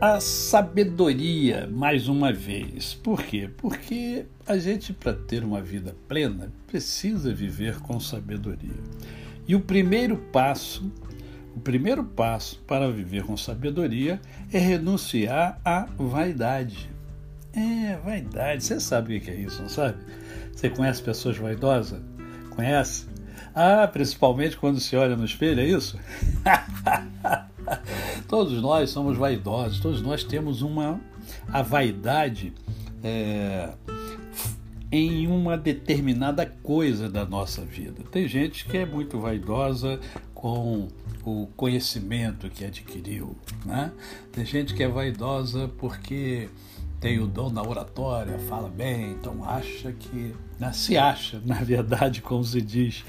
a sabedoria mais uma vez. Por quê? Porque a gente, para ter uma vida plena, precisa viver com sabedoria. E o primeiro passo, o primeiro passo para viver com sabedoria é renunciar à vaidade. É, vaidade. Você sabe o que é isso, não sabe? Você conhece pessoas vaidosas? Conhece? Ah, principalmente quando se olha no espelho, é isso? todos nós somos vaidosos, todos nós temos uma a vaidade é, em uma determinada coisa da nossa vida. Tem gente que é muito vaidosa com o conhecimento que adquiriu, né? Tem gente que é vaidosa porque tem o dom da oratória, fala bem, então acha que né, se acha, na verdade, como se diz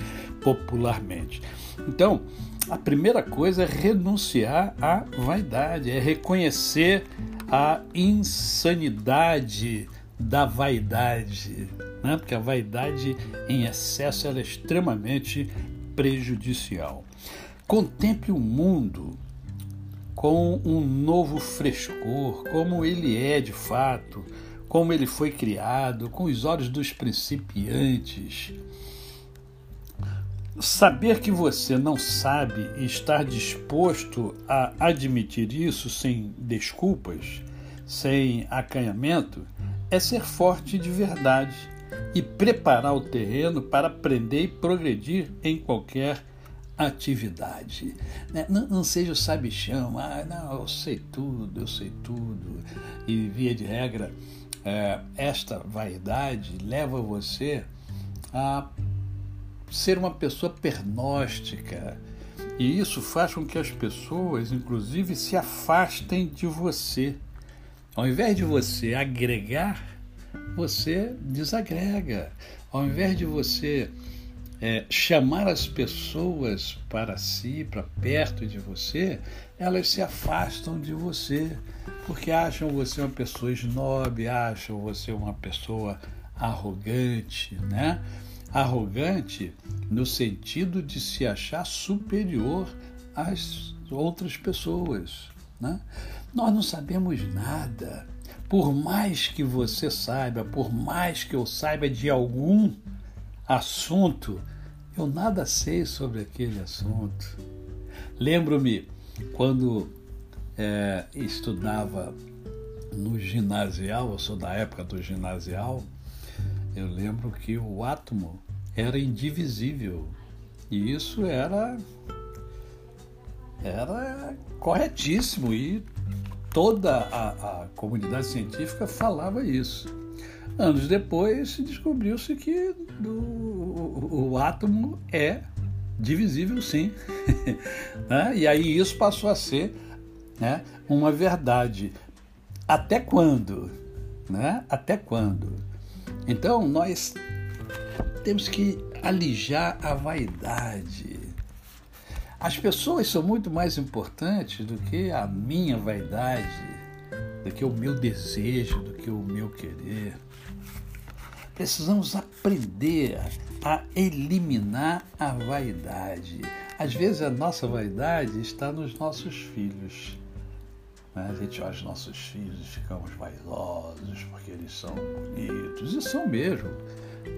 popularmente. Então, a primeira coisa é renunciar à vaidade, é reconhecer a insanidade da vaidade, né? porque a vaidade em excesso é extremamente prejudicial. Contemple o mundo com um novo frescor, como ele é de fato, como ele foi criado, com os olhos dos principiantes. Saber que você não sabe e estar disposto a admitir isso sem desculpas, sem acanhamento, é ser forte de verdade e preparar o terreno para aprender e progredir em qualquer atividade. Né? Não, seja o sabichão, ah, não, eu sei tudo, eu sei tudo. E, via de regra, é, esta vaidade leva você a ser uma pessoa pernóstica. E isso faz com que as pessoas, inclusive, se afastem de você. Ao invés de você agregar, você desagrega. Ao invés de você é, chamar as pessoas para si, para perto de você, elas se afastam de você, porque acham você uma pessoa snob, acham você uma pessoa arrogante, né? Arrogante no sentido de se achar superior às outras pessoas. Né? Nós não sabemos nada. Por mais que você saiba, por mais que eu saiba de algum assunto, eu nada sei sobre aquele assunto. Lembro-me quando é, estudava no ginasial, eu sou da época do ginasial, eu lembro que o átomo era indivisível e isso era era corretíssimo e toda a, a comunidade científica falava isso. Anos depois descobriu-se que do, o, o, átomo é divisível sim. né? E aí isso passou a ser né, uma verdade. Até quando? Né? Até quando? Então, nós temos que alijar a vaidade. As pessoas são muito mais importantes do que a minha vaidade, do que o meu desejo, do que o meu querer. Precisamos aprender a eliminar a vaidade. Às vezes a nossa vaidade está nos nossos filhos. Né? A gente olha os nossos filhos e ficamos vaidosos porque eles são bonitos. E são mesmo.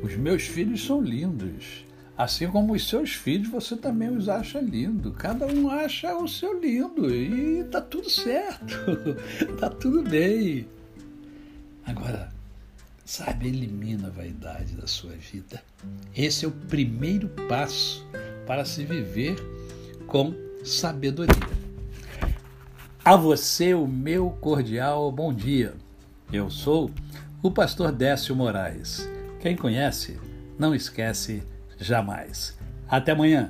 Os meus filhos são lindos. Assim como os seus filhos, você também os acha lindo. Cada um acha o seu lindo e tá tudo certo. tá tudo bem. Agora, sabe, elimina a vaidade da sua vida. Esse é o primeiro passo para se viver com sabedoria. A você o meu cordial bom dia. Eu sou o pastor Décio Moraes. Quem conhece, não esquece jamais. Até amanhã.